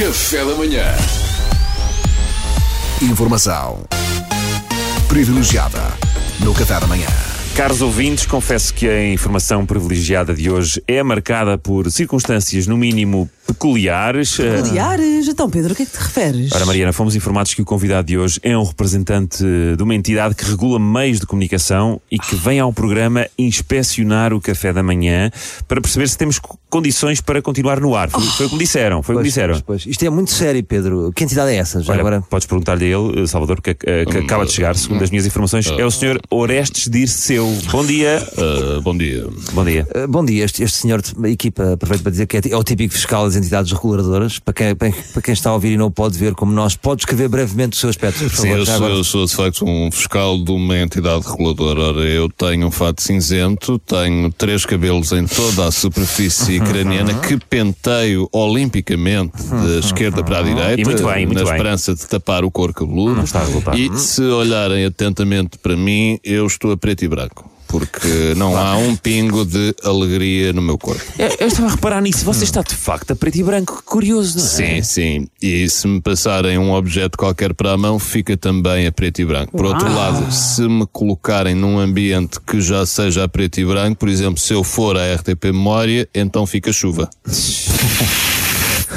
Café da manhã. Informação privilegiada no Café da Manhã. Caros ouvintes, confesso que a informação privilegiada de hoje é marcada por circunstâncias, no mínimo, peculiares. Eh, Peculiares? Então, Pedro, a que é que te referes? Ora, Mariana, fomos informados que o convidado de hoje é um representante de uma entidade que regula meios de comunicação e que vem ao programa inspecionar o café da manhã para perceber se temos co- condições para continuar no ar. Foi, foi o que me disseram. Foi o que me disseram. Pois, pois. Isto é muito sério, Pedro. Que entidade é essa? Já Olha, agora? podes perguntar-lhe a ele, eh, Salvador, que, eh, que acaba de chegar, segundo as minhas informações, é o senhor Orestes Dirceu. Bom dia. Uh, bom dia. Bom dia. Uh, bom dia, este, este senhor, equipa, aproveito para dizer que é, é o típico fiscal das entidades reguladoras. Para quem, para, quem está a ouvir e não pode ver como nós, pode descrever brevemente o seu aspecto, por Sim, favor. eu já sou, eu sou de facto um fiscal de uma entidade reguladora. Ora, eu tenho um fato cinzento, tenho três cabelos em toda a superfície craniana que penteio olimpicamente da esquerda para a direita, E muito bem, muito na bem. esperança de tapar o couro cabeludo. Não está a resultar. E se olharem atentamente para mim, eu estou a preto e branco. Porque não há um pingo de alegria no meu corpo. Eu, eu estava a reparar nisso. Você está de facto a preto e branco. Que Curioso, não é? Sim, sim. E se me passarem um objeto qualquer para a mão, fica também a preto e branco. Por outro lado, se me colocarem num ambiente que já seja a preto e branco, por exemplo, se eu for à RTP Memória, então fica chuva.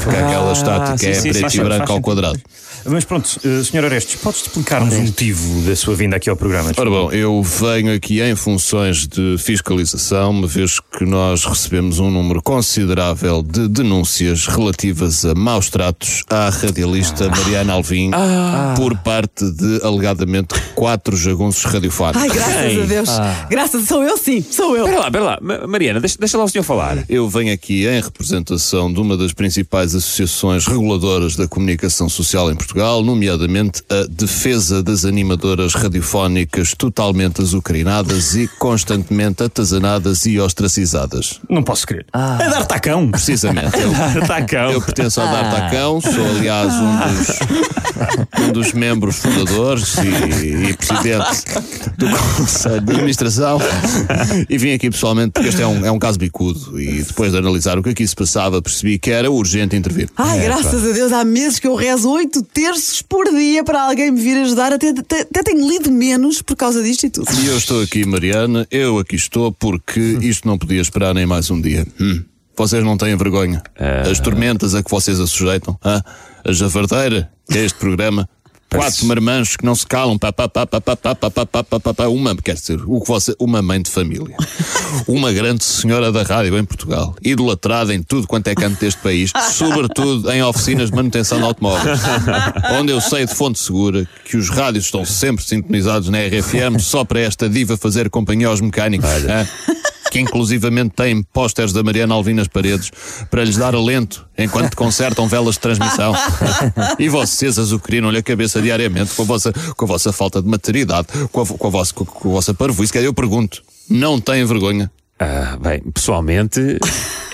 Fica aquela estática, sim, é sim, preto faz e branco ao quadrado. Mas pronto, eh, Sr. Orestes, podes explicar-nos o motivo da sua vinda aqui ao programa? Ora bom, eu venho aqui em funções de fiscalização, uma vez que nós recebemos um número considerável de denúncias relativas a maus tratos à radialista Mariana Alvim por parte de, alegadamente, quatro jagunços radiofónicos. Ai, graças Ei. a Deus. Graças, sou eu sim, sou eu. Espera lá, espera lá. Ma- Mariana, deixa, deixa lá o senhor falar. Eu venho aqui em representação de uma das principais associações reguladoras da comunicação social em Portugal, nomeadamente a Defesa das Animadoras Radiofónicas totalmente azucrinadas e constantemente atazanadas e ostracizadas. Não posso crer. A dar tacão! Precisamente. Eu, Tacão. eu pertenço ao D'Artacão, sou aliás um dos, um dos membros fundadores e, e presidente do Conselho de Administração e vim aqui pessoalmente porque este é um, é um caso bicudo e depois de analisar o que aqui se passava percebi que era urgente intervir. Ai, graças a Deus, há meses que eu rezo oito terços por dia para alguém me vir ajudar. Até, até, até tenho lido menos por causa disto e tudo. E eu estou aqui, Mariana, eu aqui estou porque isto não podia esperar nem mais um dia. Hum. Vocês não têm vergonha? As tormentas a que vocês a sujeitam? hã? A javardeira, que é este programa? Quatro marmanjos que não se calam, pá, pá, pá, pá, pá, pá, pá, pá, pá, pá, pá, uma, quer dizer, o que você, uma mãe de família, uma grande senhora da rádio em Portugal, idolatrada em tudo quanto é canto deste país, sobretudo em oficinas de manutenção de automóveis, onde eu sei de fonte segura que os rádios estão sempre sintonizados na RFM só para esta diva fazer companhia aos mecânicos. hã? Que inclusivamente têm pósteres da Mariana Alvim nas paredes para lhes dar alento enquanto consertam velas de transmissão. e vocês azucrinam-lhe a cabeça diariamente com a vossa, com a vossa falta de maturidade, com a, com a, vossa, com, a vossa parvoíce. Eu pergunto, não têm vergonha? Ah, bem, pessoalmente,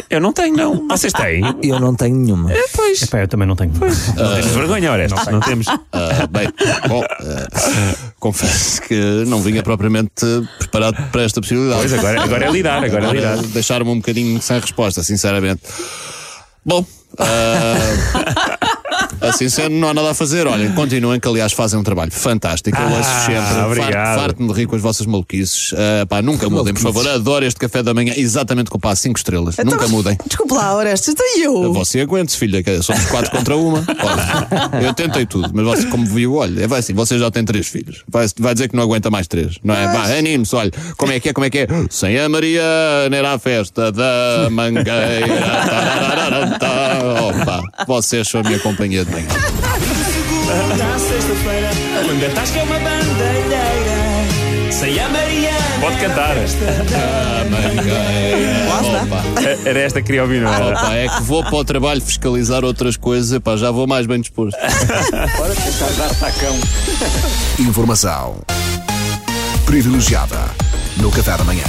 eu não tenho, não. Vocês têm? Eu não tenho nenhuma. Pois. Epá, eu também não tenho. Não temos vergonha, Orestes. Não, temos. Ah, bem, bom, ah, confesso que não vinha propriamente preparado para esta possibilidade. Pois, agora, agora é lidar, agora é lidar. Deixaram-me um bocadinho sem resposta, sinceramente. Bom, ah, assim sendo, não há nada a fazer. Olhem, continuem, que aliás fazem um trabalho fantástico. Eu ouço Ah, sempre. obrigado. Farto- Farto-me de rir com as vossas maluquices. Ah, pá, nunca mudem, por favor. Adoro este café da manhã, exatamente com pá, 5 estrelas. Então, nunca mudem. Desculpe lá, Orestes, então eu? Você aguente-se, filha, que somos quatro contra uma. Olha, eu tentei tudo, mas você, como viu, olha, vai assim, você já tem três filhos. Vai, vai dizer que não aguenta mais três, não é? Vá, anime-se, olha, como é que é, como é que é? Sem a Mariana era a festa da mangueira. Opa, vocês são a minha companhia de manhã. Na sexta-feira, quando a tasca é uma bandeireira, sem a Mariana. Pode cantar. Opa, Era esta que queria ouvir, não era? opa, é que vou para o trabalho fiscalizar outras coisas, pá, já vou mais bem disposto. Informação privilegiada no Café da Manhã.